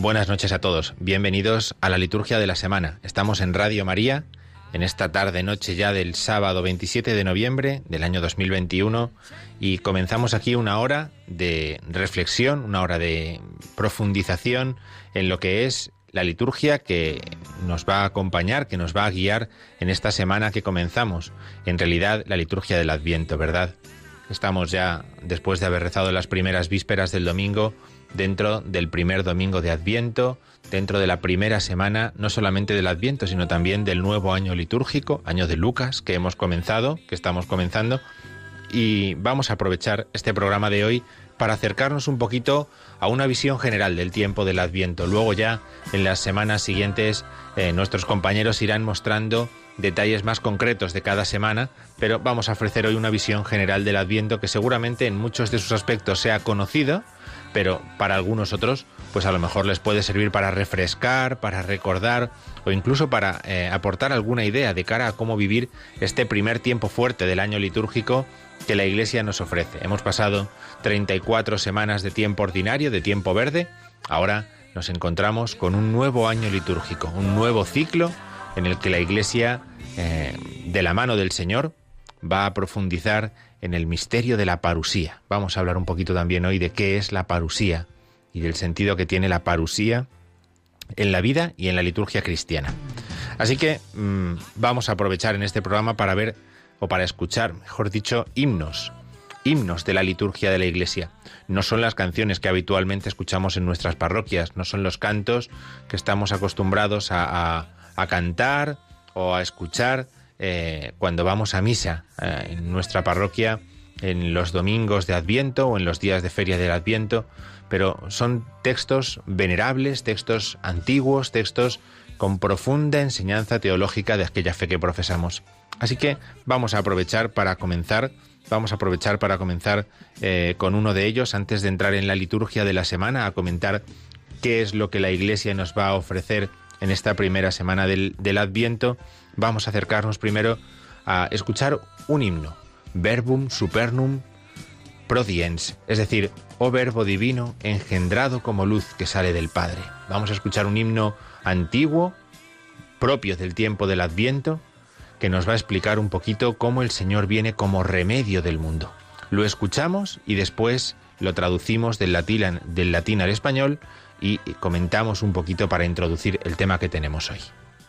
Buenas noches a todos, bienvenidos a la liturgia de la semana. Estamos en Radio María en esta tarde noche ya del sábado 27 de noviembre del año 2021 y comenzamos aquí una hora de reflexión, una hora de profundización en lo que es la liturgia que nos va a acompañar, que nos va a guiar en esta semana que comenzamos. En realidad la liturgia del Adviento, ¿verdad? Estamos ya, después de haber rezado las primeras vísperas del domingo, dentro del primer domingo de Adviento, dentro de la primera semana, no solamente del Adviento, sino también del nuevo año litúrgico, año de Lucas, que hemos comenzado, que estamos comenzando, y vamos a aprovechar este programa de hoy para acercarnos un poquito a una visión general del tiempo del Adviento. Luego ya en las semanas siguientes eh, nuestros compañeros irán mostrando detalles más concretos de cada semana, pero vamos a ofrecer hoy una visión general del Adviento que seguramente en muchos de sus aspectos sea conocido, pero para algunos otros pues a lo mejor les puede servir para refrescar, para recordar o incluso para eh, aportar alguna idea de cara a cómo vivir este primer tiempo fuerte del año litúrgico que la Iglesia nos ofrece. Hemos pasado 34 semanas de tiempo ordinario, de tiempo verde, ahora nos encontramos con un nuevo año litúrgico, un nuevo ciclo en el que la Iglesia, eh, de la mano del Señor, va a profundizar en el misterio de la parusía. Vamos a hablar un poquito también hoy de qué es la parusía y del sentido que tiene la parusía en la vida y en la liturgia cristiana. Así que mmm, vamos a aprovechar en este programa para ver o para escuchar, mejor dicho, himnos, himnos de la liturgia de la Iglesia. No son las canciones que habitualmente escuchamos en nuestras parroquias, no son los cantos que estamos acostumbrados a cantar o a escuchar eh, cuando vamos a misa eh, en nuestra parroquia en los domingos de Adviento o en los días de feria del Adviento, pero son textos venerables, textos antiguos, textos con profunda enseñanza teológica de aquella fe que profesamos. Así que vamos a aprovechar para comenzar, vamos a aprovechar para comenzar eh, con uno de ellos antes de entrar en la liturgia de la semana, a comentar qué es lo que la Iglesia nos va a ofrecer en esta primera semana del, del Adviento. Vamos a acercarnos primero a escuchar un himno, Verbum Supernum Prodiens, es decir, oh Verbo Divino engendrado como luz que sale del Padre. Vamos a escuchar un himno antiguo, propio del tiempo del Adviento, que nos va a explicar un poquito cómo el Señor viene como remedio del mundo. Lo escuchamos y después lo traducimos del latín, del latín al español y comentamos un poquito para introducir el tema que tenemos hoy.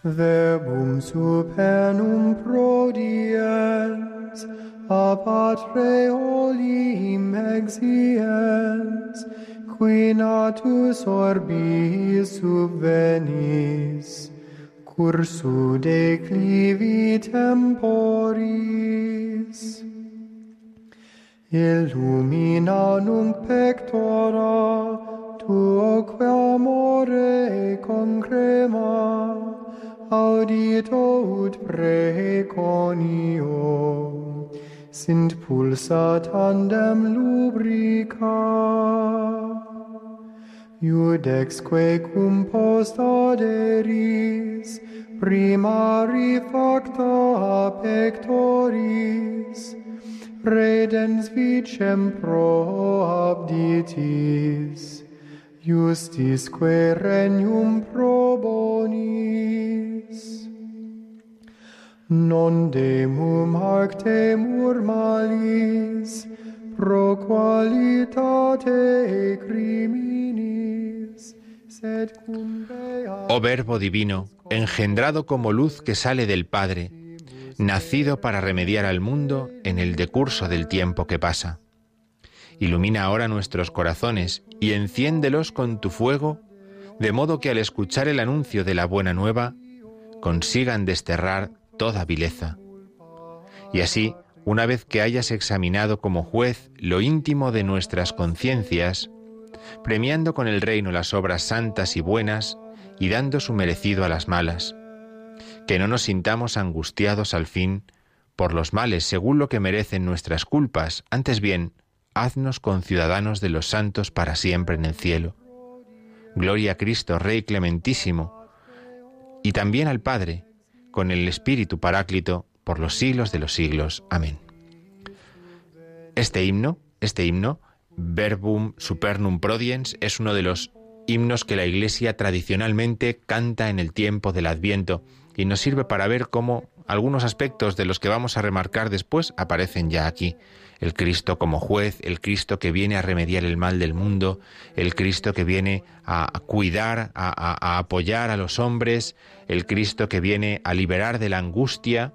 verbum supernum prodiens, a patre olim exiens, qui natus orbis subvenis, cursu declivi temporis. Illumina nunc pectora, tuo quamore concrema, audito ut preconio, sind pulsa tandem lubrica. Iudexque cum post aderis, primari facta pectoris, redens vicem pro abditis, justisque regnum pro bonis. Non demum hac temur malis, pro qualitate criminis, sed cum bea... Oh Verbo Divino, engendrado como luz que sale del Padre, nacido para remediar al mundo en el decurso del tiempo que pasa. Ilumina ahora nuestros corazones y enciéndelos con tu fuego, de modo que al escuchar el anuncio de la buena nueva, consigan desterrar toda vileza. Y así, una vez que hayas examinado como juez lo íntimo de nuestras conciencias, premiando con el reino las obras santas y buenas y dando su merecido a las malas, que no nos sintamos angustiados al fin por los males según lo que merecen nuestras culpas, antes bien, haznos conciudadanos de los santos para siempre en el cielo. Gloria a Cristo, Rey clementísimo, y también al Padre, con el Espíritu Paráclito, por los siglos de los siglos. Amén. Este himno, este himno, Verbum Supernum Prodiens, es uno de los himnos que la Iglesia tradicionalmente canta en el tiempo del Adviento y nos sirve para ver cómo algunos aspectos de los que vamos a remarcar después aparecen ya aquí. El Cristo como juez, el Cristo que viene a remediar el mal del mundo, el Cristo que viene a cuidar, a, apoyar a los hombres, el Cristo que viene a liberar de la angustia,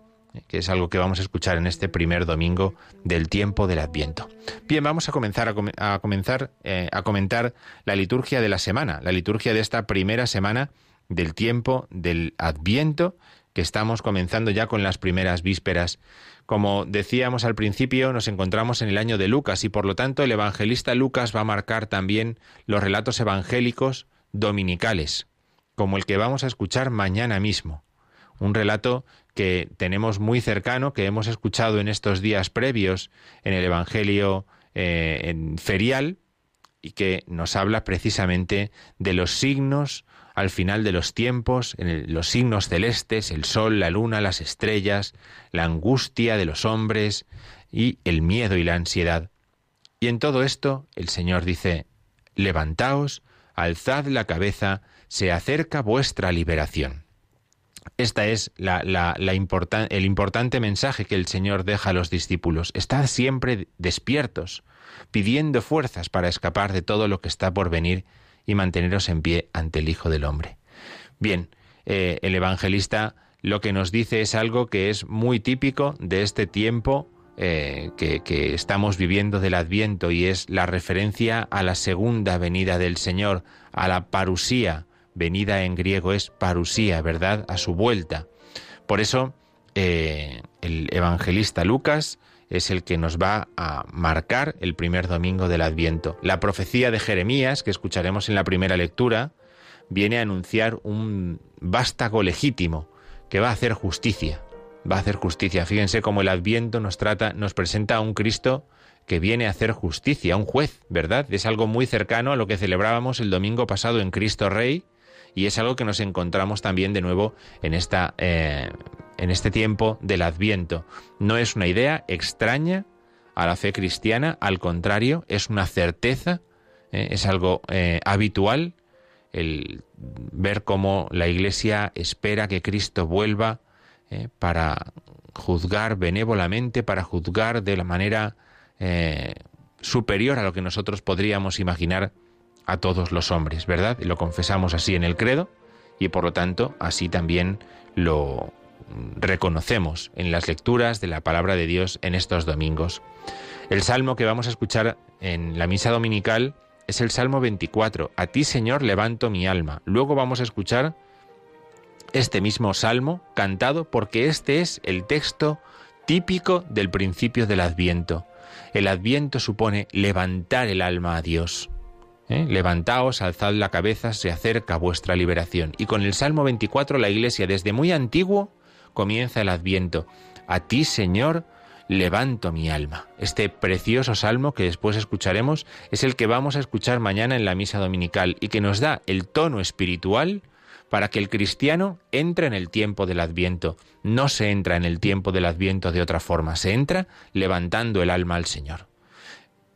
que es algo que vamos a escuchar en este primer domingo del tiempo del Adviento. Bien, vamos a comenzar a, comenzar eh, a comentar la liturgia de la semana, la liturgia de esta primera semana del tiempo del Adviento, que estamos comenzando ya con las primeras vísperas. Como decíamos al principio, nos encontramos en el año de Lucas y por lo tanto el evangelista Lucas va a marcar también los relatos evangélicos dominicales, como el que vamos a escuchar mañana mismo. Un relato que tenemos muy cercano, que hemos escuchado en estos días previos en el Evangelio eh, ferial y que nos habla precisamente de los signos al final de los tiempos, en los signos celestes, el sol, la luna, las estrellas, la angustia de los hombres y el miedo y la ansiedad. Y en todo esto el Señor dice, levantaos, alzad la cabeza, se acerca vuestra liberación. Esta es la, el importante mensaje que el Señor deja a los discípulos. Estad siempre despiertos, pidiendo fuerzas para escapar de todo lo que está por venir y manteneros en pie ante el Hijo del Hombre. Bien, eh, el evangelista lo que nos dice es algo que es muy típico de este tiempo eh, que, estamos viviendo del Adviento y es la referencia a la segunda venida del Señor, a la parusía. Venida en griego es parusía, ¿verdad? A su vuelta. Por eso eh, el evangelista Lucas es el que nos va a marcar el primer domingo del Adviento. La profecía de Jeremías, que escucharemos en la primera lectura, viene a anunciar un vástago legítimo que va a hacer justicia. Va a hacer justicia. Fíjense cómo el Adviento nos trata, nos presenta a un Cristo que viene a hacer justicia, un juez, ¿verdad? Es algo muy cercano a lo que celebrábamos el domingo pasado en Cristo Rey y es algo que nos encontramos también de nuevo en esta eh, en este tiempo del Adviento. No es una idea extraña a la fe cristiana, al contrario, es una certeza, eh, es algo eh, habitual el ver cómo la Iglesia espera que Cristo vuelva eh, para juzgar benévolamente, para juzgar de la manera superior a lo que nosotros podríamos imaginar a todos los hombres, ¿verdad? Y lo confesamos así en el credo y por lo tanto así también lo, reconocemos en las lecturas de la palabra de Dios en estos domingos. El salmo que vamos a escuchar en la misa dominical es el Salmo 24. A ti, Señor, levanto mi alma. Luego vamos a escuchar este mismo salmo cantado porque este es el texto típico del principio del Adviento. El Adviento supone levantar el alma a Dios. ¿Eh? Levantaos, alzad la cabeza, se acerca vuestra liberación. Y con el Salmo 24 la Iglesia desde muy antiguo comienza el adviento. A ti, Señor, levanto mi alma. Este precioso salmo que después escucharemos es el que vamos a escuchar mañana en la misa dominical y que nos da el tono espiritual para que el cristiano entre en el tiempo del adviento. No se entra en el tiempo del adviento de otra forma, se entra levantando el alma al Señor.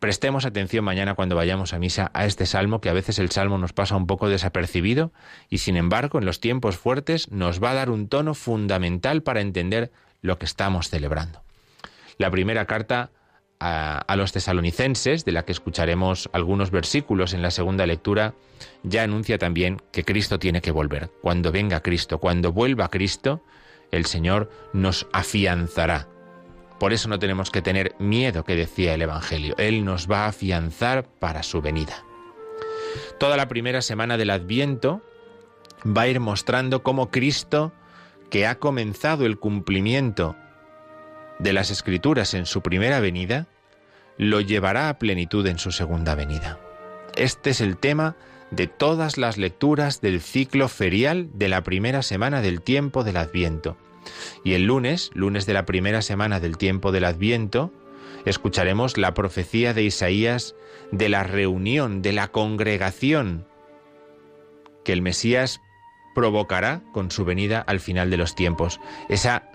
Prestemos atención mañana cuando vayamos a misa a este salmo, que a veces el salmo nos pasa un poco desapercibido y sin embargo en los tiempos fuertes nos va a dar un tono fundamental para entender lo que estamos celebrando. La primera carta a, los tesalonicenses, de la que escucharemos algunos versículos en la segunda lectura, ya anuncia también que Cristo tiene que volver. Cuando venga Cristo, cuando vuelva Cristo, el Señor nos afianzará por eso no tenemos que tener miedo, que decía el Evangelio. Él nos va a afianzar para su venida. Toda la primera semana del Adviento va a ir mostrando cómo Cristo, que ha comenzado el cumplimiento de las Escrituras en su primera venida, lo llevará a plenitud en su segunda venida. Este es el tema de todas las lecturas del ciclo ferial de la primera semana del tiempo del Adviento. Y el lunes, lunes de la primera semana del tiempo del Adviento, escucharemos la profecía de Isaías de la reunión, de la congregación que el Mesías provocará con su venida al final de los tiempos. Esa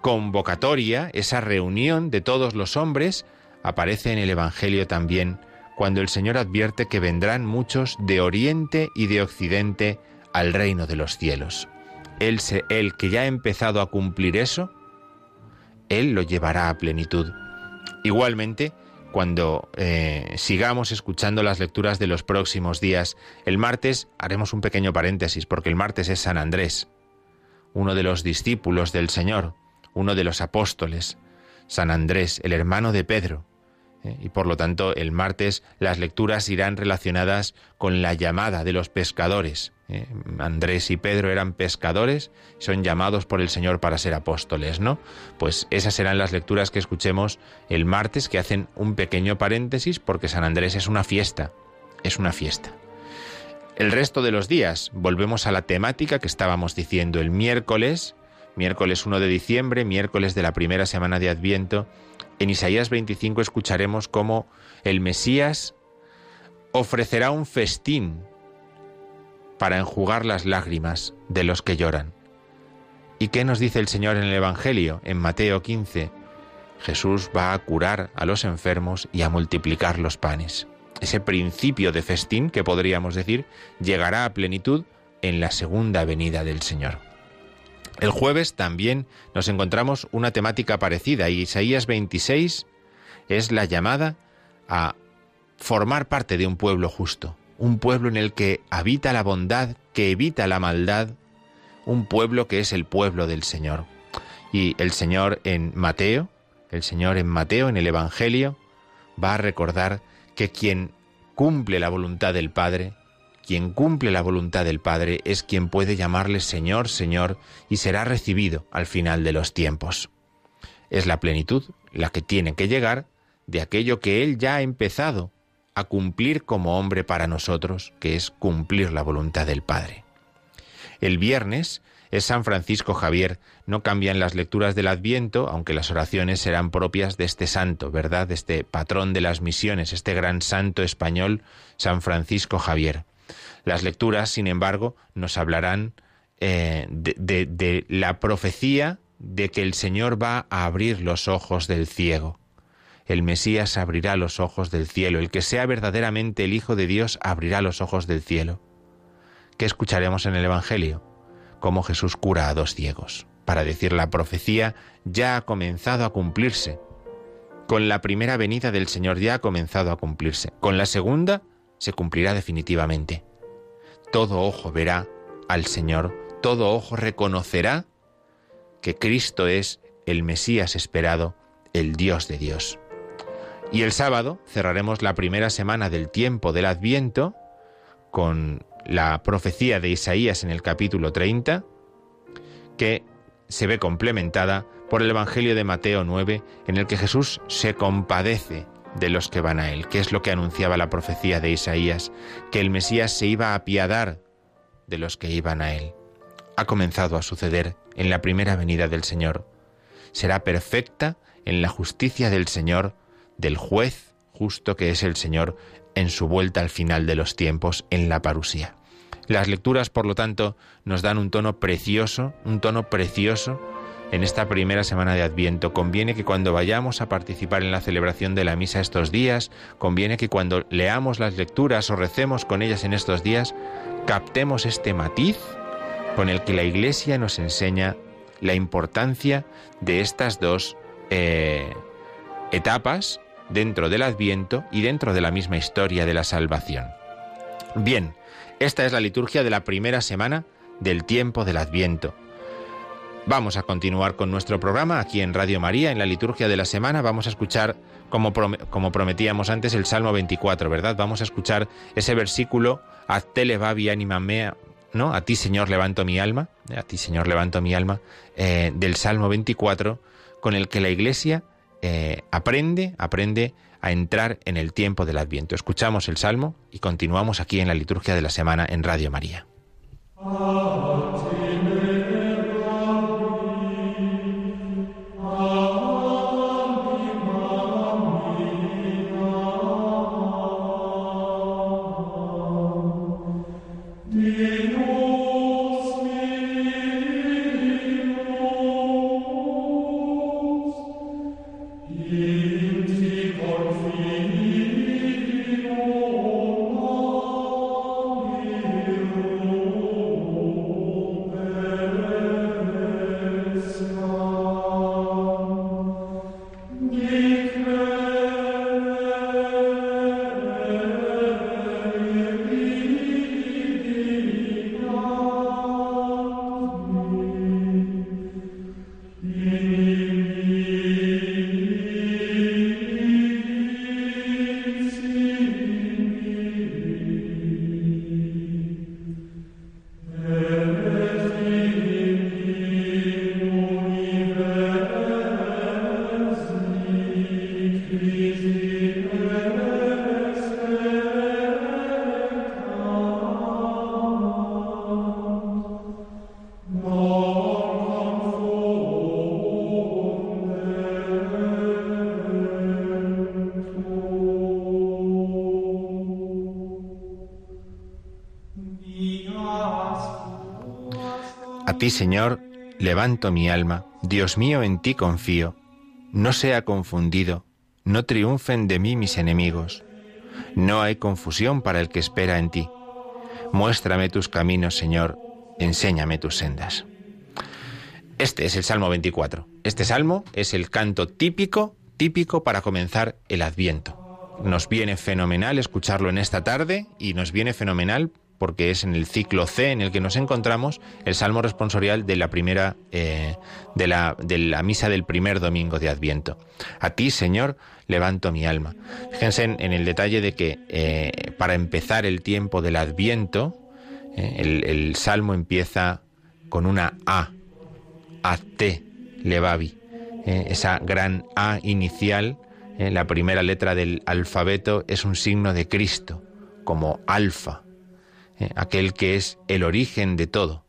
convocatoria, esa reunión de todos los hombres, aparece en el Evangelio también, cuando el Señor advierte que vendrán muchos de oriente y de occidente al reino de los cielos. Él, que ya ha empezado a cumplir eso, Él lo llevará a plenitud. Igualmente, cuando eh, sigamos escuchando las lecturas de los próximos días, el martes haremos un pequeño paréntesis, porque el martes es San Andrés, uno de los discípulos del Señor, uno de los apóstoles, San Andrés, el hermano de Pedro. ¿Eh? Y por lo tanto, el martes las lecturas irán relacionadas con la llamada de los pescadores. Eh, Andrés y Pedro eran pescadores, son llamados por el Señor para ser apóstoles, ¿no? Pues esas serán las lecturas que escuchemos el martes, que hacen un pequeño paréntesis, porque San Andrés es una fiesta, es una fiesta. El resto de los días volvemos a la temática que estábamos diciendo el miércoles, miércoles 1 de diciembre, miércoles de la primera semana de Adviento. En Isaías 25 escucharemos cómo el Mesías ofrecerá un festín para enjugar las lágrimas de los que lloran. ¿Y qué nos dice el Señor en el Evangelio, en Mateo 15? Jesús va a curar a los enfermos y a multiplicar los panes. Ese principio de festín, que podríamos decir, llegará a plenitud en la segunda venida del Señor. El jueves también nos encontramos una temática parecida Isaías 26 es la llamada a formar parte de un pueblo justo un pueblo en el que habita la bondad, que evita la maldad, un pueblo que es el pueblo del Señor. Y el Señor en Mateo, el Señor en Mateo, en el Evangelio, va a recordar que quien cumple la voluntad del Padre, quien cumple la voluntad del Padre es quien puede llamarle Señor, Señor, y será recibido al final de los tiempos. Es la plenitud la que tiene que llegar de aquello que Él ya ha empezado a cumplir como hombre para nosotros, que es cumplir la voluntad del Padre. El viernes es San Francisco Javier. No cambian las lecturas del Adviento, aunque las oraciones serán propias de este santo, ¿verdad? De este patrón de las misiones, este gran santo español, San Francisco Javier. Las lecturas, sin embargo, nos hablarán eh, de, de la profecía de que el Señor va a abrir los ojos del ciego el Mesías abrirá los ojos del cielo, el que sea verdaderamente el Hijo de Dios abrirá los ojos del cielo. ¿Qué escucharemos en el Evangelio? Cómo Jesús cura a dos ciegos, para decir la profecía ya ha comenzado a cumplirse. Con la primera venida del Señor ya ha comenzado a cumplirse. Con la segunda se cumplirá definitivamente. Todo ojo verá al Señor, todo ojo reconocerá que Cristo es el Mesías esperado, el Dios de Dios. Y el sábado cerraremos la primera semana del tiempo del Adviento con la profecía de Isaías en el capítulo 30, que se ve complementada por el Evangelio de Mateo 9, en el que Jesús se compadece de los que van a él, que es lo que anunciaba la profecía de Isaías, que el Mesías se iba a apiadar de los que iban a él. Ha comenzado a suceder en la primera venida del Señor. Será perfecta en la justicia del Señor, del juez justo que es el Señor en su vuelta al final de los tiempos en la parusía. Las lecturas, por lo tanto, nos dan un tono precioso, un tono precioso en esta primera semana de Adviento. Conviene que cuando vayamos a participar en la celebración de la misa estos días, conviene que cuando leamos las lecturas o recemos con ellas en estos días, captemos este matiz con el que la Iglesia nos enseña la importancia de estas dos eh, etapas dentro del Adviento y dentro de la misma historia de la salvación. Bien, esta es la liturgia de la primera semana del tiempo del Adviento. Vamos a continuar con nuestro programa aquí en Radio María, en la liturgia de la semana. Vamos a escuchar, como, prometíamos antes, el Salmo 24, ¿verdad? Vamos a escuchar ese versículo, anima mea, ¿no? A ti, Señor, levanto mi alma, a ti, Señor, levanto mi alma, eh, del Salmo 24, con el que la Iglesia eh, aprende, aprende a entrar en el tiempo del Adviento. Escuchamos el Salmo y continuamos aquí en la liturgia de la semana en Radio María. Ti, Señor, levanto mi alma, Dios mío, en ti confío. No sea confundido, no triunfen de mí mis enemigos. No hay confusión para el que espera en ti. Muéstrame tus caminos, Señor, enséñame tus sendas. Este es el Salmo 24. Este salmo es el canto típico, típico para comenzar el Adviento. Nos viene fenomenal escucharlo en esta tarde y nos viene fenomenal porque es en el ciclo C en el que nos encontramos el salmo responsorial de la primera eh, de, la, de la misa del primer domingo de Adviento. A ti, Señor, levanto mi alma. Fíjense en, el detalle de que eh, para empezar el tiempo del Adviento, eh, el, salmo empieza con una A, a te levavi, esa gran A inicial, la primera letra del alfabeto es un signo de Cristo, como alfa, eh, aquel que es el origen de todo.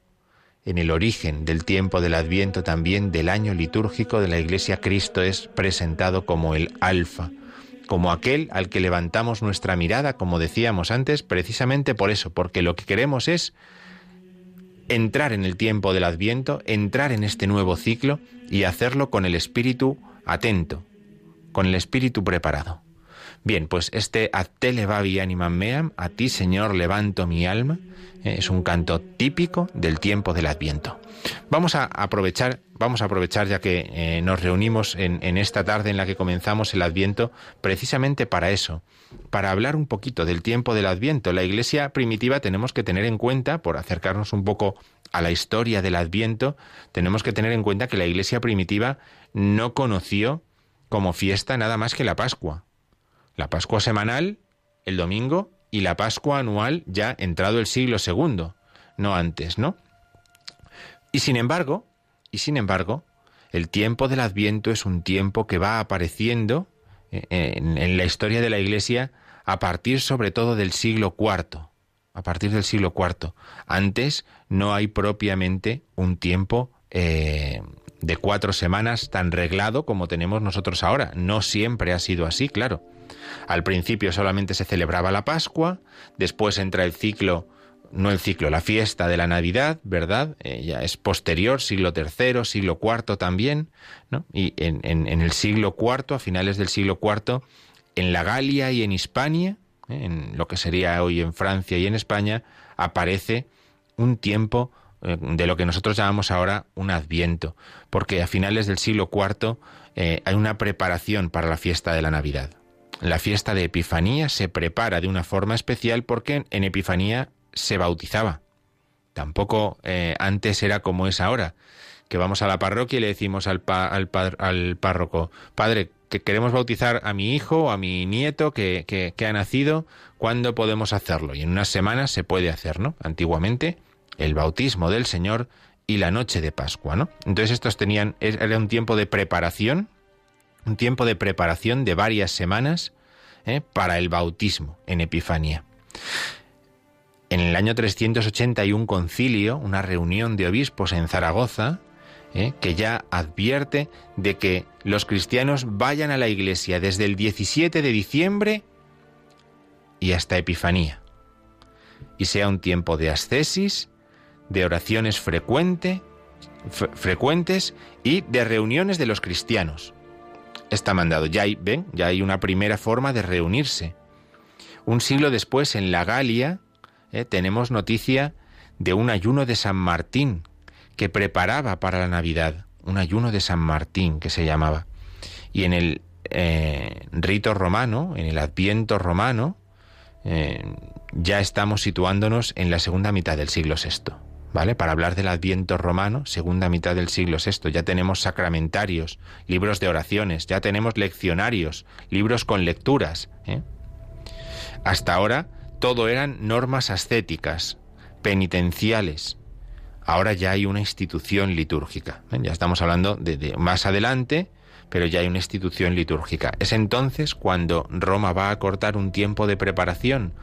En el origen del tiempo del Adviento también del año litúrgico de la Iglesia, Cristo es presentado como el Alfa, como aquel al que levantamos nuestra mirada, como decíamos antes, precisamente por eso, porque lo que queremos es entrar en el tiempo del Adviento, entrar en este nuevo ciclo y hacerlo con el espíritu atento, con el espíritu preparado. Bien, pues este a te animam meam, a ti Señor levanto mi alma, eh, es un canto típico del tiempo del Adviento. Vamos a aprovechar, vamos a aprovechar ya que eh, nos reunimos en esta tarde en la que comenzamos el Adviento, precisamente para eso, para hablar un poquito del tiempo del Adviento. La Iglesia primitiva tenemos que tener en cuenta, por acercarnos un poco a la historia del Adviento, tenemos que tener en cuenta que la Iglesia primitiva no conoció como fiesta nada más que la Pascua. La Pascua semanal, el domingo, y la Pascua anual ya entrado el siglo II, no antes, ¿no? Y sin embargo, y sin embargo, el tiempo del Adviento es un tiempo que va apareciendo eh, en, la historia de la Iglesia a partir sobre todo del siglo IV, a partir del siglo IV. Antes no hay propiamente un tiempo eh, de cuatro semanas tan reglado como tenemos nosotros ahora. No siempre ha sido así, claro. Al principio solamente se celebraba la Pascua, después entra el ciclo, no el ciclo, la fiesta de la Navidad, ¿verdad? Eh, ya es posterior, siglo III, siglo IV también, ¿no? Y en, el siglo IV, a finales del siglo IV, en la Galia y en Hispania, ¿eh? en lo que sería hoy en Francia y en España, aparece un tiempo eh, de lo que nosotros llamamos ahora un adviento, porque a finales del siglo IV hay una preparación para la fiesta de la Navidad. La fiesta de Epifanía se prepara de una forma especial porque en Epifanía se bautizaba. Tampoco eh, antes era como es ahora, que vamos a la parroquia y le decimos al, al, al párroco, padre, que queremos bautizar a mi hijo o a mi nieto que, que, ha nacido, ¿cuándo podemos hacerlo? Y en unas semanas se puede hacer, ¿no? Antiguamente, el bautismo del Señor y la noche de Pascua, ¿no? Entonces estos tenían, era un tiempo de preparación un tiempo de preparación de varias semanas ¿eh? para el bautismo en Epifanía. En el año 381 concilio, una reunión de obispos en Zaragoza, ¿eh? que ya advierte de que los cristianos vayan a la iglesia desde el 17 de diciembre y hasta Epifanía, y sea un tiempo de ascesis, de oraciones frecuente, frecuentes y de reuniones de los cristianos está mandado. Ya hay, ven, ya hay una primera forma de reunirse. Un siglo después, en la Galia, eh, tenemos noticia de un ayuno de San Martín que preparaba para la Navidad, un ayuno de San Martín que se llamaba. Y en el eh, rito romano, en el adviento romano, eh, ya estamos situándonos en la segunda mitad del siglo VI. ¿Vale? Para hablar del Adviento romano, segunda mitad del siglo VI, ya tenemos sacramentarios, libros de oraciones, ya tenemos leccionarios, libros con lecturas. ¿eh? Hasta ahora todo eran normas ascéticas, penitenciales. Ahora ya hay una institución litúrgica. ¿eh? Ya estamos hablando de más adelante, pero ya hay una institución litúrgica. Es entonces cuando Roma va a cortar un tiempo de preparación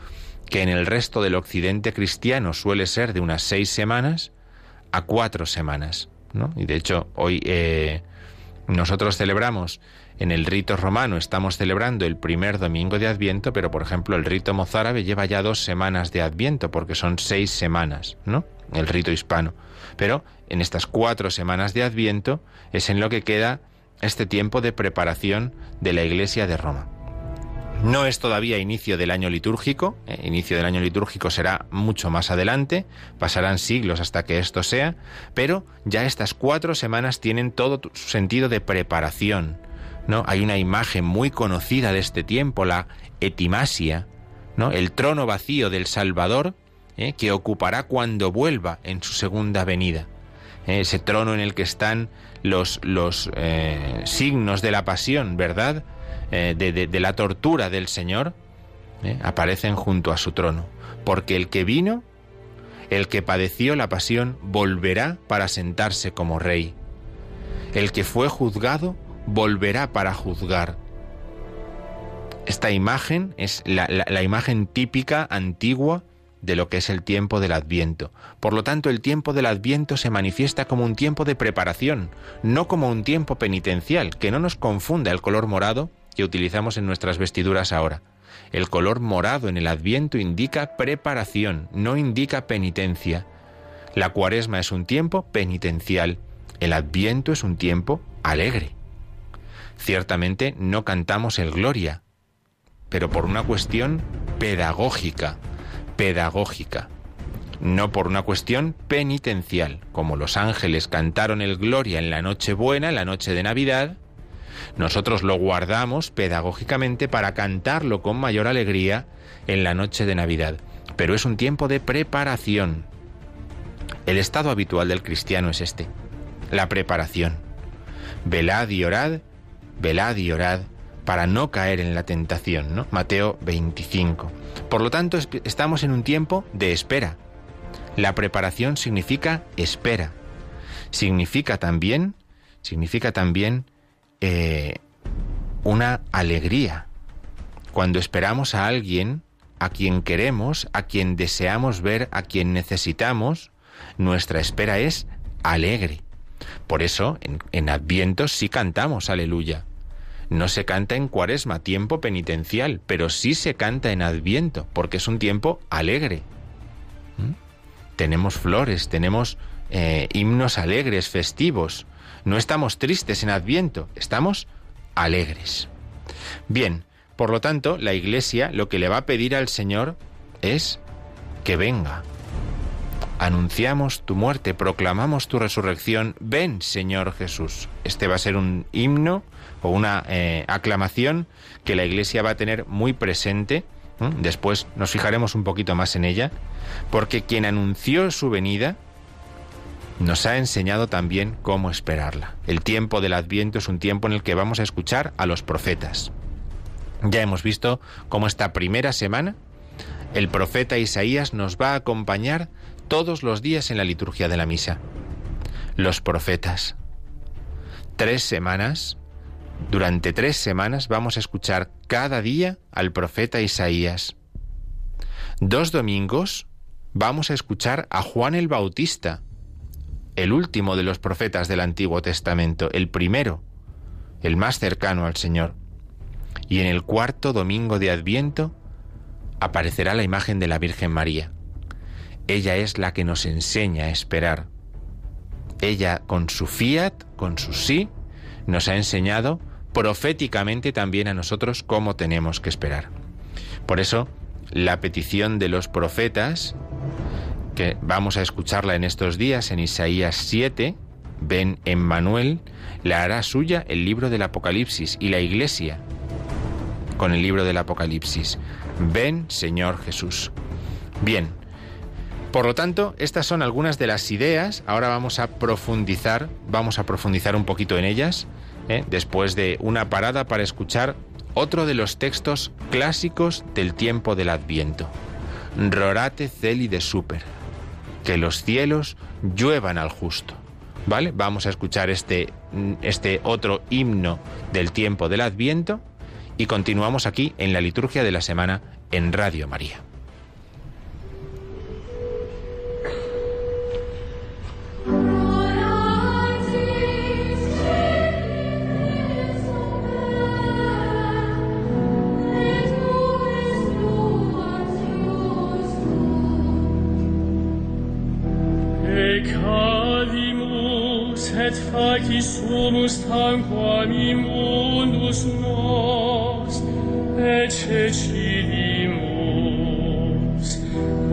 que en el resto del occidente cristiano suele ser de unas seis semanas a cuatro semanas. ¿no? Y de hecho, hoy eh, nosotros celebramos en el rito romano, estamos celebrando el primer domingo de Adviento, pero por ejemplo el rito mozárabe lleva ya dos semanas de Adviento, porque son seis semanas, ¿no? El rito hispano. Pero en estas cuatro semanas de Adviento es en lo que queda este tiempo de preparación de la Iglesia de Roma. No es todavía inicio del año litúrgico, eh, inicio del año litúrgico será mucho más adelante, pasarán siglos hasta que esto sea, pero ya estas cuatro semanas tienen todo su sentido de preparación. ¿no? Hay una imagen muy conocida de este tiempo, la etimasia, ¿no? el trono vacío del Salvador, ¿eh? que ocupará cuando vuelva en su segunda venida. ¿eh? ese trono en el que están los, los signos de la pasión, ¿verdad? Eh, de, la tortura del Señor, eh, aparecen junto a su trono. Porque el que vino, el que padeció la pasión, volverá para sentarse como rey. El que fue juzgado, volverá para juzgar. Esta imagen es la, la imagen típica, antigua, de lo que es el tiempo del Adviento. Por lo tanto, el tiempo del Adviento se manifiesta como un tiempo de preparación, no como un tiempo penitencial, que no nos confunda el color morado que utilizamos en nuestras vestiduras ahora. El color morado en el adviento indica preparación, no indica penitencia. La cuaresma es un tiempo penitencial, el adviento es un tiempo alegre. Ciertamente no cantamos el gloria, pero por una cuestión pedagógica, pedagógica, no por una cuestión penitencial, como los ángeles cantaron el gloria en la noche buena, en la noche de Navidad, nosotros lo guardamos pedagógicamente para cantarlo con mayor alegría en la noche de Navidad. Pero es un tiempo de preparación. El estado habitual del cristiano es este, la preparación. Velad y orad, velad y orad para no caer en la tentación, ¿no? Mateo 25. Por lo tanto, estamos en un tiempo de espera. La preparación significa espera. Significa también, significa también eh, una alegría. Cuando esperamos a alguien, a quien queremos, a quien deseamos ver, a quien necesitamos, nuestra espera es alegre. Por eso, en, en Adviento sí cantamos aleluya. No se canta en cuaresma, tiempo penitencial, pero sí se canta en Adviento, porque es un tiempo alegre. ¿Mm? Tenemos flores, tenemos eh, himnos alegres, festivos. No estamos tristes en Adviento, estamos alegres. Bien, por lo tanto, la Iglesia lo que le va a pedir al Señor es que venga. Anunciamos tu muerte, proclamamos tu resurrección. Ven, Señor Jesús. Este va a ser un himno o una eh, aclamación que la Iglesia va a tener muy presente. Después nos fijaremos un poquito más en ella, porque quien anunció su venida nos ha enseñado también cómo esperarla. El tiempo del Adviento es un tiempo en el que vamos a escuchar a los profetas. Ya hemos visto cómo esta primera semana el profeta Isaías nos va a acompañar todos los días en la liturgia de la misa. Los profetas. Tres semanas, durante tres semanas vamos a escuchar cada día al profeta Isaías. Dos domingos vamos a escuchar a Juan el Bautista, el último de los profetas del Antiguo Testamento, el primero, el más cercano al Señor. Y en el cuarto domingo de Adviento aparecerá la imagen de la Virgen María. Ella es la que nos enseña a esperar. Ella, con su fiat, con su sí, nos ha enseñado proféticamente también a nosotros cómo tenemos que esperar. Por eso, la petición de los profetas, que vamos a escucharla en estos días en Isaías 7, ven en Manuel, la hará suya el libro del Apocalipsis y la Iglesia con el libro del Apocalipsis. Ven, Señor Jesús. Bien, por lo tanto, estas son algunas de las ideas. Ahora vamos a profundizar, vamos a profundizar un poquito en ellas, ¿eh? después de una parada para escuchar otro de los textos clásicos del tiempo del Adviento. Rorate celi de super. Que los cielos lluevan al justo. ¿Vale? Vamos a escuchar este, este otro himno del tiempo del Adviento y continuamos aquí en la liturgia de la semana en Radio María. domus tanquam immundus nos ececidimus,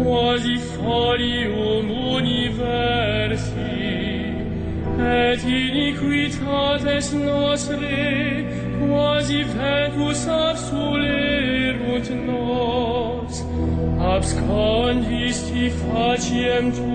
quasi folium universi, et iniquitates nostre quasi vecus absolerunt nos, abscondisti faciem tu,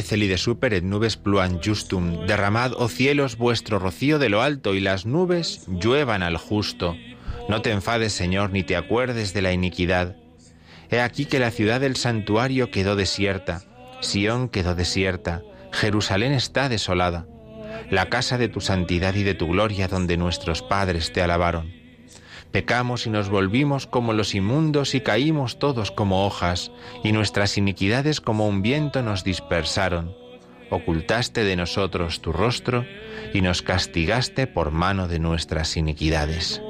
Celide nubes pluan justum. Derramad, oh cielos, vuestro rocío de lo alto, y las nubes lluevan al justo. No te enfades, Señor, ni te acuerdes de la iniquidad. He aquí que la ciudad del santuario quedó desierta, Sión quedó desierta, Jerusalén está desolada, la casa de tu santidad y de tu gloria donde nuestros padres te alabaron. Pecamos y nos volvimos como los inmundos y caímos todos como hojas, y nuestras iniquidades como un viento nos dispersaron. Ocultaste de nosotros tu rostro y nos castigaste por mano de nuestras iniquidades.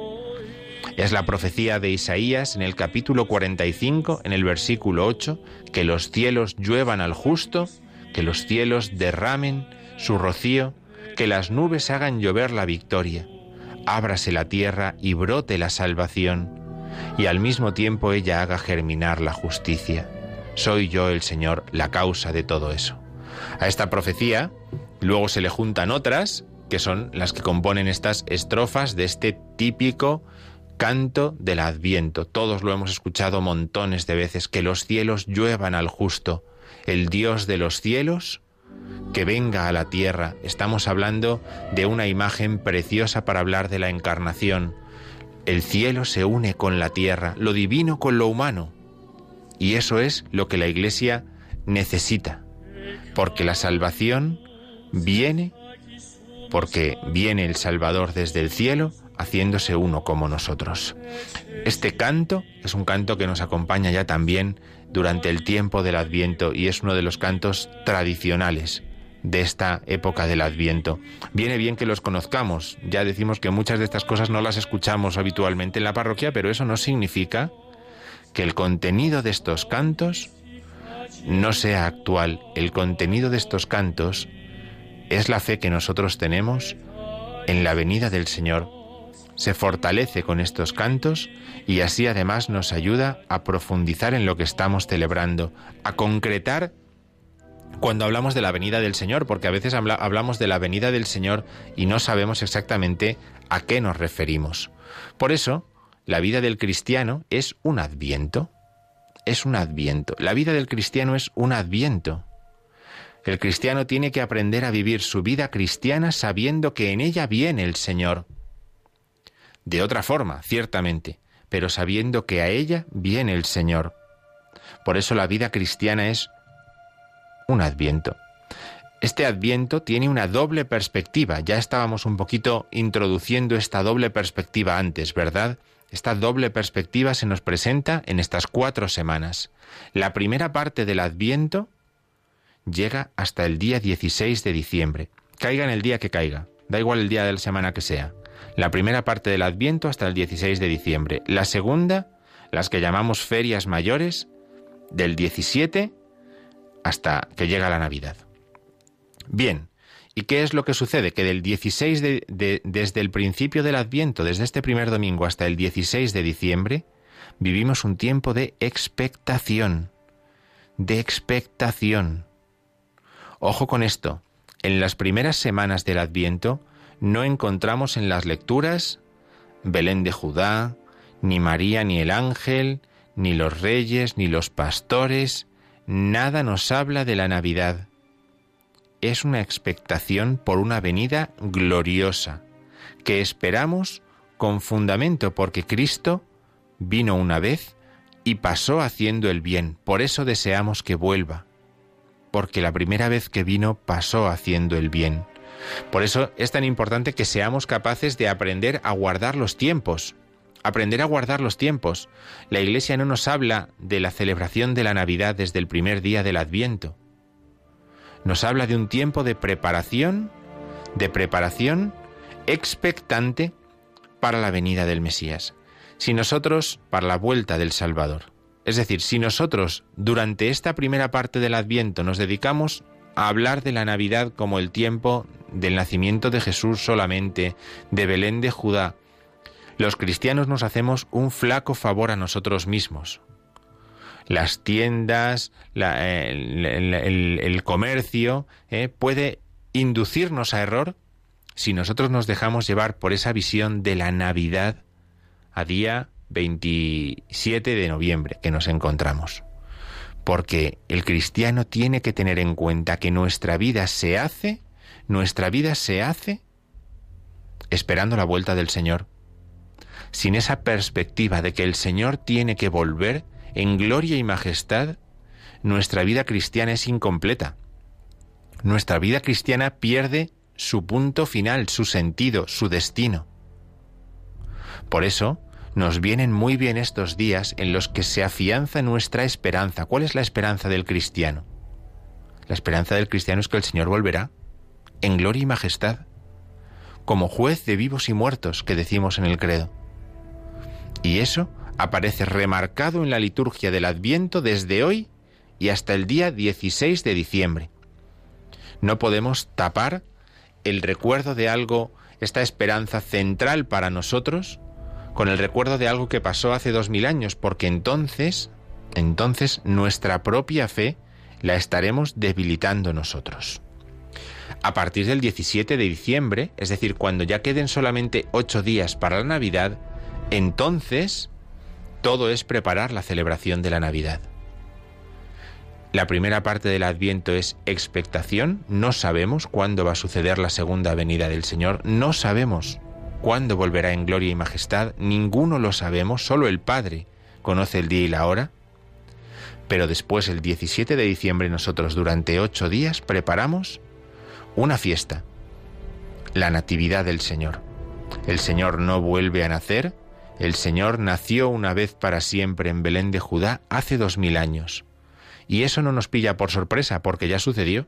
Es la profecía de Isaías en el capítulo 45, en el versículo 8, que los cielos lluevan al justo, que los cielos derramen su rocío, que las nubes hagan llover la victoria ábrase la tierra y brote la salvación, y al mismo tiempo ella haga germinar la justicia. Soy yo el Señor la causa de todo eso. A esta profecía luego se le juntan otras, que son las que componen estas estrofas de este típico canto del adviento. Todos lo hemos escuchado montones de veces, que los cielos lluevan al justo. El Dios de los cielos que venga a la tierra. Estamos hablando de una imagen preciosa para hablar de la encarnación. El cielo se une con la tierra, lo divino con lo humano. Y eso es lo que la Iglesia necesita, porque la salvación viene, porque viene el Salvador desde el cielo, haciéndose uno como nosotros. Este canto es un canto que nos acompaña ya también durante el tiempo del Adviento y es uno de los cantos tradicionales de esta época del Adviento. Viene bien que los conozcamos. Ya decimos que muchas de estas cosas no las escuchamos habitualmente en la parroquia, pero eso no significa que el contenido de estos cantos no sea actual. El contenido de estos cantos es la fe que nosotros tenemos en la venida del Señor. Se fortalece con estos cantos y así además nos ayuda a profundizar en lo que estamos celebrando, a concretar cuando hablamos de la venida del Señor, porque a veces hablamos de la venida del Señor y no sabemos exactamente a qué nos referimos. Por eso, la vida del cristiano es un adviento. Es un adviento. La vida del cristiano es un adviento. El cristiano tiene que aprender a vivir su vida cristiana sabiendo que en ella viene el Señor. De otra forma, ciertamente, pero sabiendo que a ella viene el Señor. Por eso la vida cristiana es un adviento. Este adviento tiene una doble perspectiva. Ya estábamos un poquito introduciendo esta doble perspectiva antes, ¿verdad? Esta doble perspectiva se nos presenta en estas cuatro semanas. La primera parte del adviento llega hasta el día 16 de diciembre. Caiga en el día que caiga, da igual el día de la semana que sea. La primera parte del adviento hasta el 16 de diciembre. La segunda, las que llamamos ferias mayores, del 17 hasta que llega la Navidad. Bien, ¿y qué es lo que sucede? Que del 16 de, desde el principio del Adviento, desde este primer domingo hasta el 16 de diciembre, vivimos un tiempo de expectación, de expectación. Ojo con esto, en las primeras semanas del Adviento no encontramos en las lecturas Belén de Judá, ni María ni el ángel, ni los reyes, ni los pastores, nada nos habla de la Navidad. Es una expectación por una venida gloriosa, que esperamos con fundamento porque Cristo vino una vez y pasó haciendo el bien. Por eso deseamos que vuelva, porque la primera vez que vino pasó haciendo el bien. Por eso es tan importante que seamos capaces de aprender a guardar los tiempos, aprender a guardar los tiempos. La Iglesia no nos habla de la celebración de la Navidad desde el primer día del Adviento. Nos habla de un tiempo de preparación, de preparación expectante para la venida del Mesías. Si nosotros, para la vuelta del Salvador. Es decir, si nosotros durante esta primera parte del Adviento nos dedicamos a hablar de la Navidad como el tiempo del nacimiento de Jesús solamente, de Belén de Judá, los cristianos nos hacemos un flaco favor a nosotros mismos. Las tiendas, el, comercio, eh, puede inducirnos a error si nosotros nos dejamos llevar por esa visión de la Navidad a día 27 de noviembre que nos encontramos. Porque el cristiano tiene que tener en cuenta que nuestra vida se hace, nuestra vida se hace esperando la vuelta del Señor sin esa perspectiva de que el Señor tiene que volver en gloria y majestad, nuestra vida cristiana es incompleta. Nuestra vida cristiana pierde su punto final, su sentido, su destino. Por eso, nos vienen muy bien estos días en los que se afianza nuestra esperanza. ¿Cuál es la esperanza del cristiano? La esperanza del cristiano es que el Señor volverá en gloria y majestad, como juez de vivos y muertos que decimos en el credo. Y eso aparece remarcado en la liturgia del Adviento desde hoy y hasta el día 16 de diciembre. No podemos tapar el recuerdo de algo, esta esperanza central para nosotros, con el recuerdo de algo que pasó hace dos mil años, porque entonces, entonces nuestra propia fe la estaremos debilitando nosotros. A partir del 17 de diciembre, es decir, cuando ya queden solamente ocho días para la Navidad, entonces todo es preparar la celebración de la Navidad. La primera parte del Adviento es expectación, no sabemos cuándo va a suceder la segunda venida del Señor, no sabemos cuándo volverá en gloria y majestad, ninguno lo sabemos, solo el Padre conoce el día y la hora. Pero después, el 17 de diciembre, nosotros durante ocho días preparamos una fiesta, la Natividad del Señor. El Señor no vuelve a nacer, el Señor nació una vez para siempre en Belén de Judá hace dos mil años. Y eso no nos pilla por sorpresa, porque ya sucedió.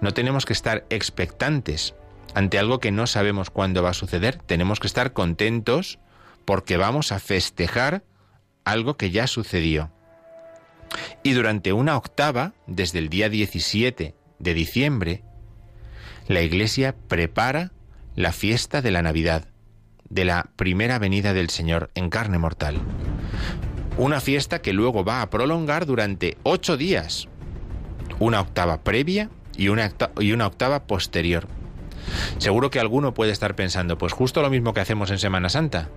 No tenemos que estar expectantes ante algo que no sabemos cuándo va a suceder. Tenemos que estar contentos porque vamos a festejar algo que ya sucedió. Y durante una octava, desde el día 17 de diciembre, la Iglesia prepara la fiesta de la Navidad, de la primera venida del Señor en carne mortal. Una fiesta que luego va a prolongar durante ocho días, una octava previa y una, y una octava posterior. Seguro que alguno puede estar pensando, pues justo lo mismo que hacemos en Semana Santa.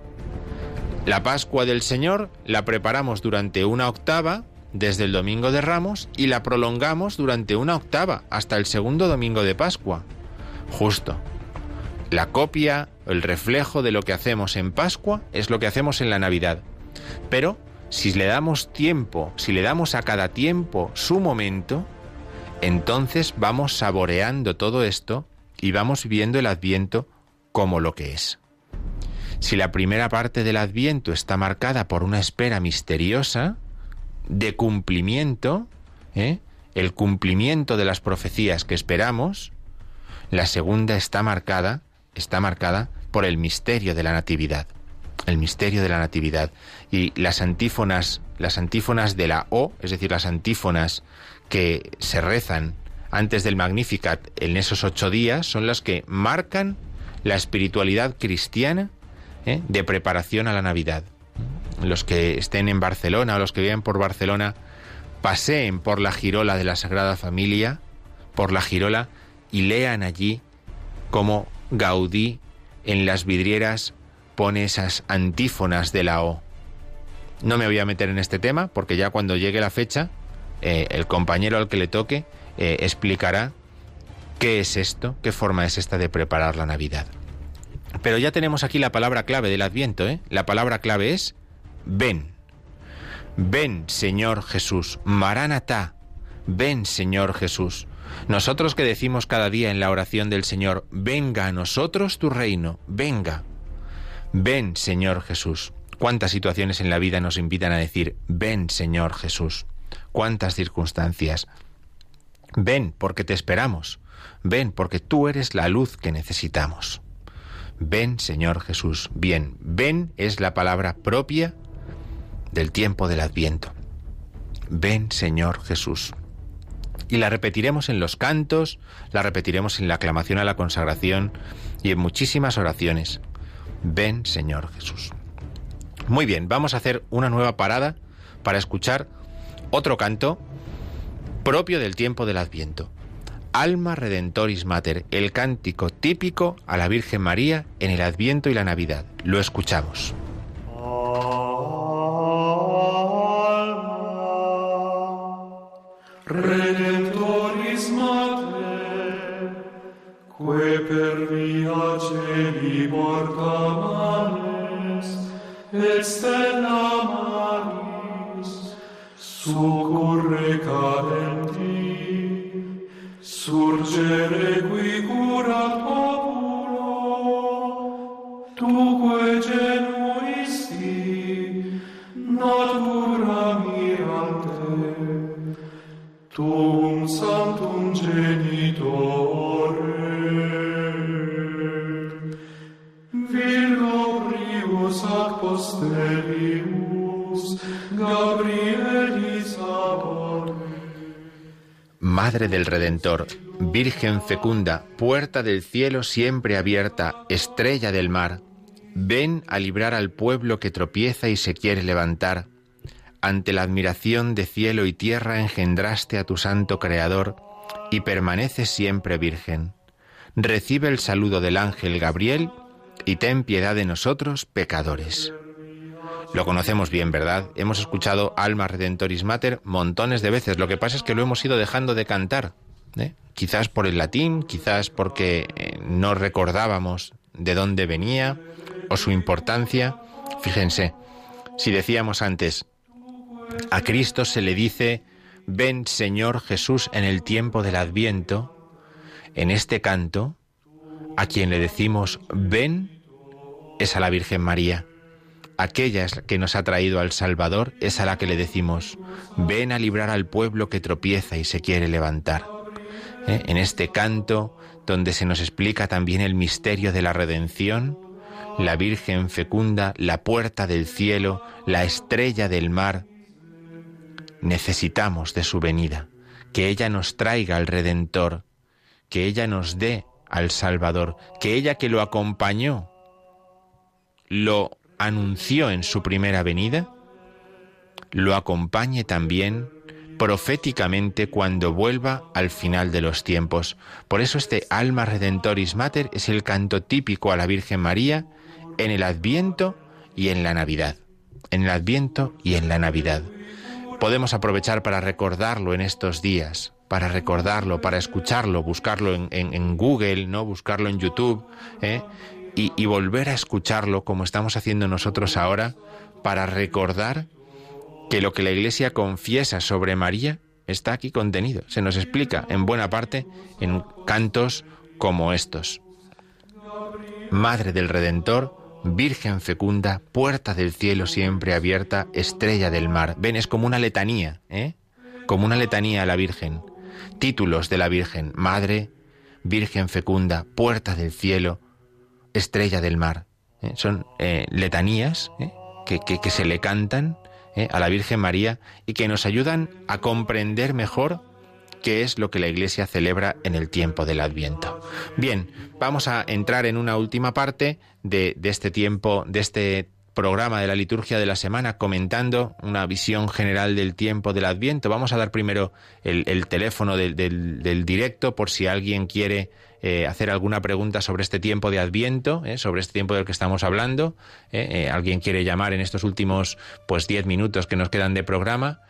La Pascua del Señor la preparamos durante una octava desde el Domingo de Ramos y la prolongamos durante una octava hasta el segundo Domingo de Pascua. Justo. La copia, el reflejo de lo que hacemos en Pascua es lo que hacemos en la Navidad. Pero si le damos tiempo, si le damos a cada tiempo su momento, entonces vamos saboreando todo esto y vamos viendo el adviento como lo que es. Si la primera parte del adviento está marcada por una espera misteriosa de cumplimiento, ¿eh? el cumplimiento de las profecías que esperamos, la segunda está marcada, está marcada por el misterio de la natividad. El misterio de la natividad. Y las antífonas, las antífonas de la O, es decir, las antífonas que se rezan antes del Magnificat en esos ocho días, son las que marcan la espiritualidad cristiana ¿eh? de preparación a la Navidad. Los que estén en Barcelona o los que viven por Barcelona, paseen por la girola de la Sagrada Familia, por la girola, y lean allí cómo Gaudí en las vidrieras pone esas antífonas de la O. No me voy a meter en este tema porque ya cuando llegue la fecha, eh, el compañero al que le toque eh, explicará qué es esto, qué forma es esta de preparar la Navidad. Pero ya tenemos aquí la palabra clave del Adviento, ¿eh? La palabra clave es ven. Ven, Señor Jesús. Maranatá. Ven, Señor Jesús. Nosotros que decimos cada día en la oración del Señor, venga a nosotros tu reino, venga. Ven, Señor Jesús. ¿Cuántas situaciones en la vida nos invitan a decir, ven, Señor Jesús? ¿Cuántas circunstancias? Ven porque te esperamos. Ven porque tú eres la luz que necesitamos. Ven, Señor Jesús. Bien, ven es la palabra propia del tiempo del Adviento. Ven, Señor Jesús y la repetiremos en los cantos, la repetiremos en la aclamación a la consagración y en muchísimas oraciones. Ven Señor Jesús. Muy bien, vamos a hacer una nueva parada para escuchar otro canto propio del tiempo del Adviento. Alma Redentoris Mater, el cántico típico a la Virgen María en el Adviento y la Navidad. Lo escuchamos. Redemptoris Mater, que per via celi porta manes, et stella maris, succurre cadenti, surgere qui curat Del Redentor, Virgen fecunda, puerta del cielo siempre abierta, estrella del mar, ven a librar al pueblo que tropieza y se quiere levantar. Ante la admiración de cielo y tierra engendraste a tu santo Creador y permaneces siempre virgen. Recibe el saludo del ángel Gabriel y ten piedad de nosotros, pecadores. Lo conocemos bien, ¿verdad? Hemos escuchado Alma Redentoris Mater montones de veces. Lo que pasa es que lo hemos ido dejando de cantar. ¿eh? Quizás por el latín, quizás porque eh, no recordábamos de dónde venía o su importancia. Fíjense, si decíamos antes, a Cristo se le dice, ven Señor Jesús en el tiempo del adviento, en este canto, a quien le decimos, ven, es a la Virgen María. Aquella que nos ha traído al Salvador, es a la que le decimos, ven a librar al pueblo que tropieza y se quiere levantar. ¿Eh? En este canto, donde se nos explica también el misterio de la redención, la Virgen fecunda, la puerta del cielo, la estrella del mar, necesitamos de su venida, que ella nos traiga al Redentor, que ella nos dé al Salvador, que ella que lo acompañó, lo anunció en su primera venida, lo acompañe también proféticamente cuando vuelva al final de los tiempos. Por eso este Alma Redentoris Mater es el canto típico a la Virgen María en el Adviento y en la Navidad. En el Adviento y en la Navidad. Podemos aprovechar para recordarlo en estos días, para recordarlo, para escucharlo, buscarlo en, Google, ¿no? Buscarlo en YouTube, ¿eh? Y, volver a escucharlo como estamos haciendo nosotros ahora, para recordar que lo que la Iglesia confiesa sobre María está aquí contenido. Se nos explica en buena parte en cantos como estos. Madre del Redentor, Virgen fecunda, puerta del cielo siempre abierta, estrella del mar. Ven, es como una letanía, ¿eh? Como una letanía a la Virgen. Títulos de la Virgen, Madre, Virgen fecunda, puerta del cielo, estrella del mar. ¿eh? Son eh, letanías ¿eh? que, que- se le cantan a la Virgen María y que nos ayudan a comprender mejor qué es lo que la Iglesia celebra en el tiempo del Adviento. Bien, vamos a entrar en una última parte de, de este tiempo, de este programa de la liturgia de la semana, comentando una visión general del tiempo del Adviento. Vamos a dar primero el, el teléfono del- del directo por si alguien quiere eh, hacer alguna pregunta sobre este tiempo de Adviento, eh, sobre este tiempo del que estamos hablando. eh, alguien quiere llamar en estos últimos pues 10 minutos que nos quedan de programa,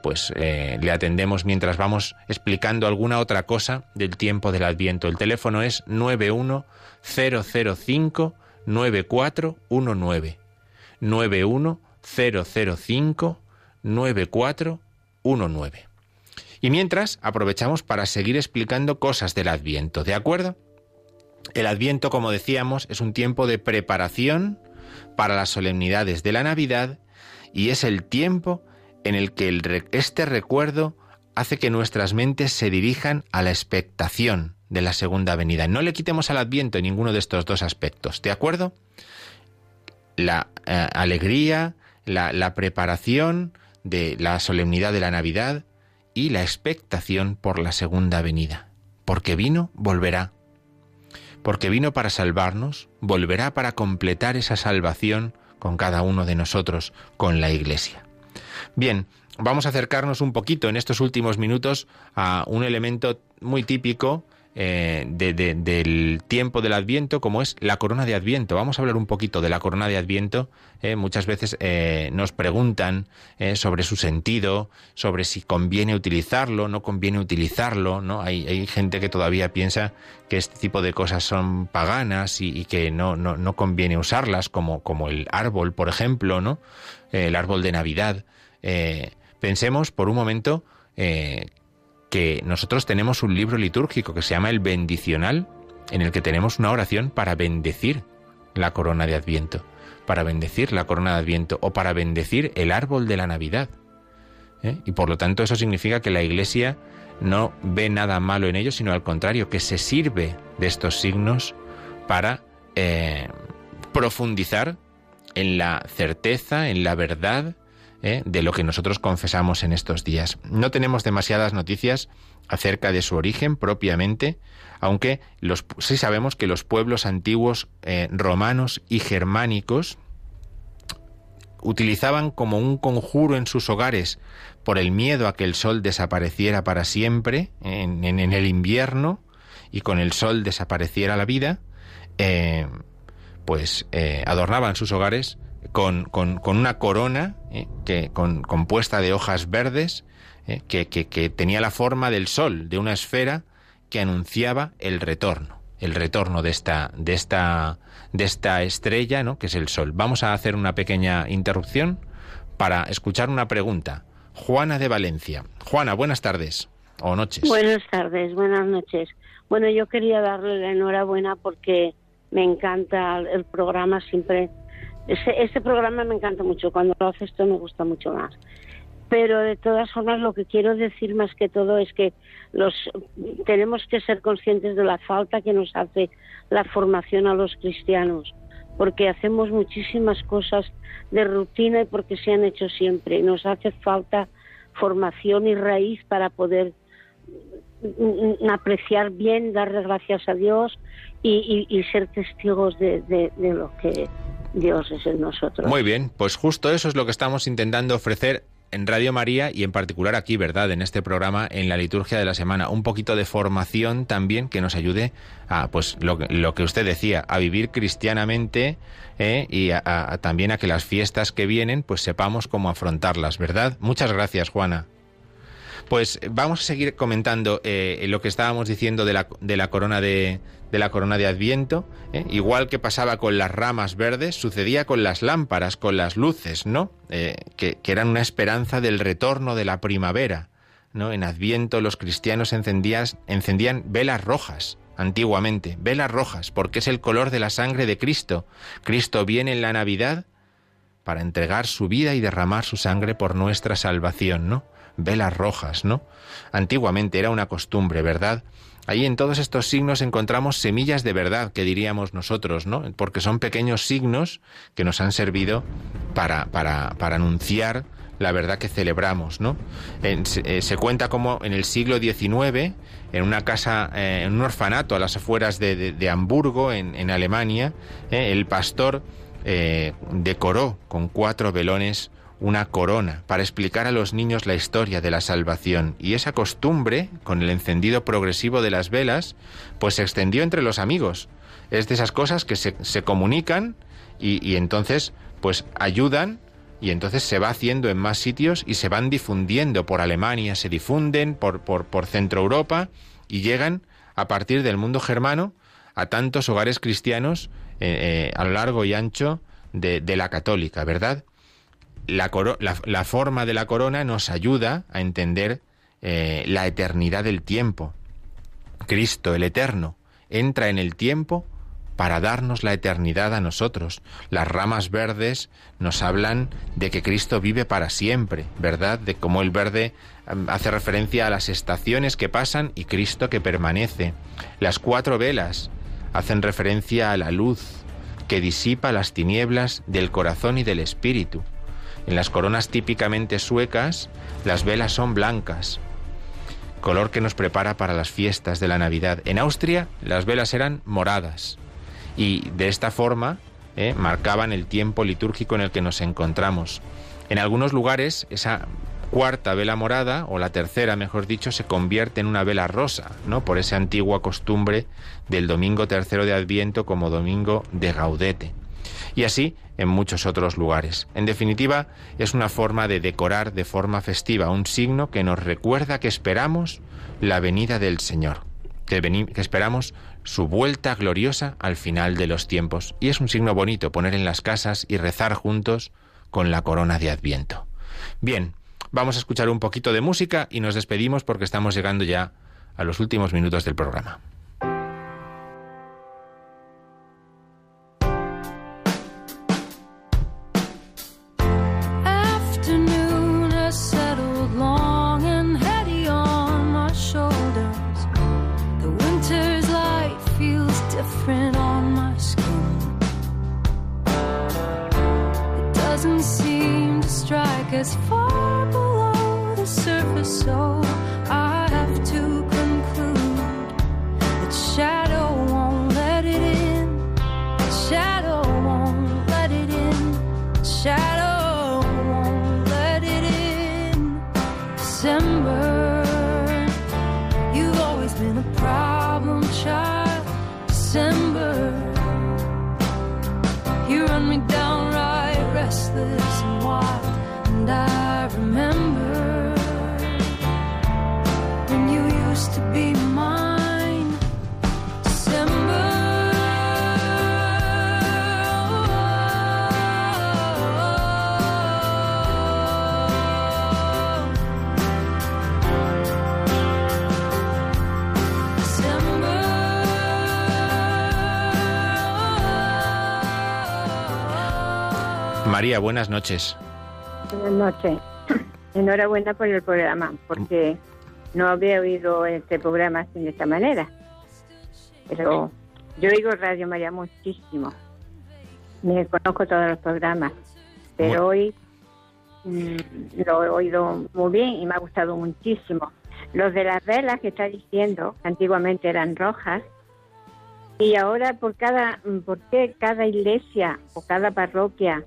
pues le atendemos mientras vamos explicando alguna otra cosa del tiempo del Adviento. El teléfono es 91005 9419. 91005 9419. Y mientras aprovechamos para seguir explicando cosas del Adviento, ¿de acuerdo? El Adviento, como decíamos, es un tiempo de preparación para las solemnidades de la Navidad y es el tiempo en el que este recuerdo hace que nuestras mentes se dirijan a la expectación de la segunda venida. No le quitemos al Adviento ninguno de estos dos aspectos, ¿de acuerdo? La eh, alegría, la preparación de la solemnidad de la Navidad y la expectación por la segunda venida. Porque vino, volverá. Porque vino para salvarnos, volverá para completar esa salvación con cada uno de nosotros, con la Iglesia. Bien, vamos a acercarnos un poquito en estos últimos minutos a un elemento muy típico eh, de- de- del tiempo del Adviento, como es la corona de Adviento. Vamos a hablar un poquito de la corona de Adviento. eh, muchas veces eh, nos preguntan sobre su sentido, sobre si conviene utilizarlo, no conviene utilizarlo. ¿no? Hay, gente que todavía piensa que este tipo de cosas son paganas y, que no, no, conviene usarlas, como, como el árbol, por ejemplo, ¿no? El árbol de Navidad. Pensemos por un momento que nosotros tenemos un libro litúrgico que se llama el bendicional, en el que tenemos una oración para bendecir la corona de Adviento. para bendecir la corona de Adviento o para bendecir el árbol de la Navidad. ¿eh? Y por lo tanto eso significa que la Iglesia no ve nada malo en ello, sino al contrario, que se sirve de estos signos para eh, profundizar en la certeza, en la verdad ¿eh? de lo que nosotros confesamos en estos días. No tenemos demasiadas noticias acerca de su origen propiamente, aunque sí sabemos que los pueblos antiguos eh, romanos y germánicos utilizaban como un conjuro en sus hogares por el miedo a que el sol desapareciera para siempre en, el invierno y con el sol desapareciera la vida, eh, pues adornaban sus hogares con, una corona que, compuesta de hojas verdes que, que tenía la forma del sol, de una esfera que anunciaba el retorno, el retorno de esta, de esta, de esta estrella, ¿no? que es el Sol. Vamos a hacer una pequeña interrupción para escuchar una pregunta. Juana de Valencia. Juana, buenas tardes o noches. Buenas tardes, buenas noches. Bueno, yo quería darle la enhorabuena porque me encanta el programa siempre. Ese, este programa me encanta mucho. Cuando lo hace esto me gusta mucho más pero de todas formas lo que quiero decir más que todo es que los tenemos que ser conscientes de la falta que nos hace la formación a los cristianos porque hacemos muchísimas cosas de rutina y porque se han hecho siempre nos hace falta formación y raíz para poder mm, apreciar bien, darle gracias a Dios y, ser testigos de lo que Dios es en nosotros. Muy bien, pues justo eso es lo que estamos intentando ofrecer en Radio María y en particular aquí, ¿verdad? En este programa, en la liturgia de la semana, un poquito de formación también que nos ayude a, pues, lo, lo que usted decía, a vivir cristianamente ¿eh? y también a que las fiestas que vienen, pues sepamos cómo afrontarlas, ¿verdad? Muchas gracias, Juana. Pues vamos a seguir comentando eh, lo que estábamos diciendo de la, de la corona de, de la corona de Adviento, ¿eh? igual que pasaba con las ramas verdes, sucedía con las lámparas, con las luces, ¿no? Eh, que, eran una esperanza del retorno de la primavera. ¿no? En Adviento los cristianos encendían, encendían velas rojas, antiguamente, velas rojas, porque es el color de la sangre de Cristo. Cristo viene en la Navidad para entregar su vida y derramar su sangre por nuestra salvación, ¿no? Velas rojas, ¿no? Antiguamente era una costumbre, ¿verdad? Ahí en todos estos signos encontramos semillas de verdad, que diríamos nosotros, ¿no? Porque son pequeños signos que nos han servido para, para, para anunciar la verdad que celebramos, ¿no? Eh, se, cuenta como en el siglo XIX, en una casa, eh, en un orfanato a las afueras de, Hamburgo, en, Alemania, eh, el pastor decoró con cuatro velones una corona para explicar a los niños la historia de la salvación y esa costumbre, con el encendido progresivo de las velas, pues se extendió entre los amigos. Es de esas cosas que se, se comunican y, entonces pues ayudan y entonces se va haciendo en más sitios y se van difundiendo por Alemania, se difunden por, por, por Centro Europa y llegan a partir del mundo germano a tantos hogares cristianos eh, eh, a lo largo y ancho de, de la católica, ¿verdad? La, forma de la corona nos ayuda a entender eh, la eternidad del tiempo. Cristo, el eterno, entra en el tiempo para darnos la eternidad a nosotros. Las ramas verdes nos hablan de que Cristo vive para siempre, ¿verdad? De cómo el verde mm, hace referencia a las estaciones que pasan y Cristo que permanece. Las cuatro velas hacen referencia a la luz que disipa las tinieblas del corazón y del espíritu. En las coronas típicamente suecas, las velas son blancas, color que nos prepara para las fiestas de la Navidad. En Austria, las velas eran moradas y de esta forma eh, marcaban el tiempo litúrgico en el que nos encontramos. En algunos lugares, esa cuarta vela morada, o la tercera, mejor dicho, se convierte en una vela rosa, ¿no? Por esa antigua costumbre del domingo tercero de Adviento como domingo de Gaudete y así en muchos otros lugares. En definitiva, es una forma de decorar de forma festiva, un signo que nos recuerda que esperamos la venida del Señor, que, esperamos su vuelta gloriosa al final de los tiempos. Y es un signo bonito poner en las casas y rezar juntos con la corona de Adviento. Bien, vamos a escuchar un poquito de música y nos despedimos porque estamos llegando ya a los últimos minutos del programa. As far below the surface. So María, buenas noches. Buenas noches. Enhorabuena por el programa, porque no había oído este programa así de esta manera. Pero yo oigo Radio María muchísimo. Me conozco todos los programas, pero hoy mm, lo he oído muy bien y me ha gustado muchísimo. Los de las velas que está diciendo, antiguamente eran rojas, y ahora por cada, ¿por qué cada iglesia o cada parroquia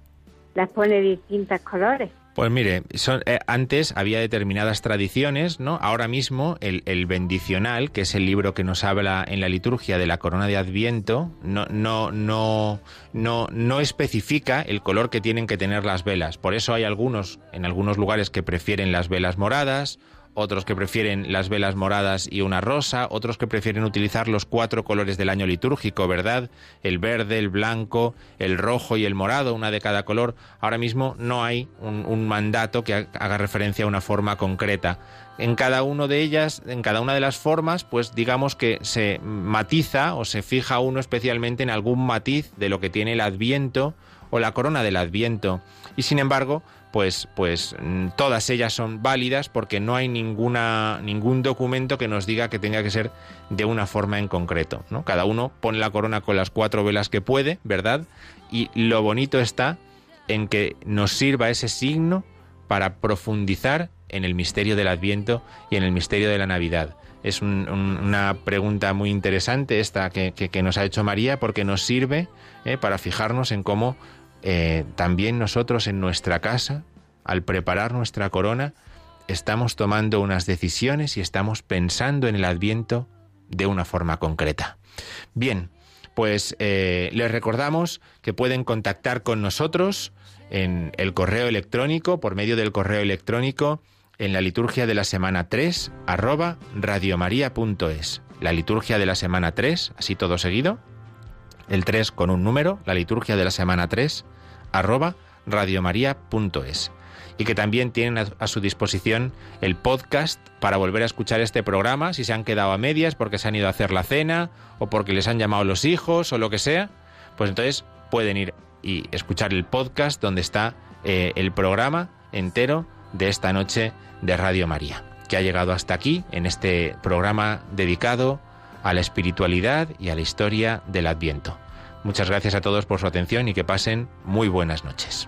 las pone distintos colores? Pues mire, son, eh, antes había determinadas tradiciones, ¿no? Ahora mismo el, el, bendicional, que es el libro que nos habla en la liturgia de la corona de Adviento, no, no, no, no, no especifica el color que tienen que tener las velas. Por eso hay algunos, en algunos lugares, que prefieren las velas moradas, otros que prefieren las velas moradas y una rosa, otros que prefieren utilizar los cuatro colores del año litúrgico, ¿verdad? El verde, el blanco, el rojo y el morado, una de cada color. Ahora mismo no hay un, mandato que haga referencia a una forma concreta. En cada una de ellas, en cada una de las formas, pues digamos que se matiza o se fija uno especialmente en algún matiz de lo que tiene el Adviento o la corona del Adviento. Y sin embargo, pues, pues todas ellas son válidas porque no hay ninguna, ningún documento que nos diga que tenga que ser de una forma en concreto. ¿no? Cada uno pone la corona con las cuatro velas que puede, ¿verdad? Y lo bonito está en que nos sirva ese signo para profundizar en el misterio del Adviento y en el misterio de la Navidad. Es un, un, una pregunta muy interesante esta que, que, que, nos ha hecho María porque nos sirve eh, para fijarnos en cómo eh, también nosotros en nuestra casa, al preparar nuestra corona, estamos tomando unas decisiones y estamos pensando en el adviento de una forma concreta. Bien, pues eh, les recordamos que pueden contactar con nosotros en el correo electrónico, por medio del correo electrónico, en la liturgia de la semana 3, arroba radiomaria.es. La liturgia de la semana 3, así todo seguido, el 3 con un número, la liturgia de la semana 3, arroba radiomaria.es. Y que también tienen a, su disposición el podcast para volver a escuchar este programa, si se han quedado a medias porque se han ido a hacer la cena o porque les han llamado los hijos o lo que sea, pues entonces pueden ir y escuchar el podcast donde está eh, el programa entero de esta noche de Radio María, que ha llegado hasta aquí en este programa dedicado a la espiritualidad y a la historia del Adviento. Muchas gracias a todos por su atención y que pasen muy buenas noches.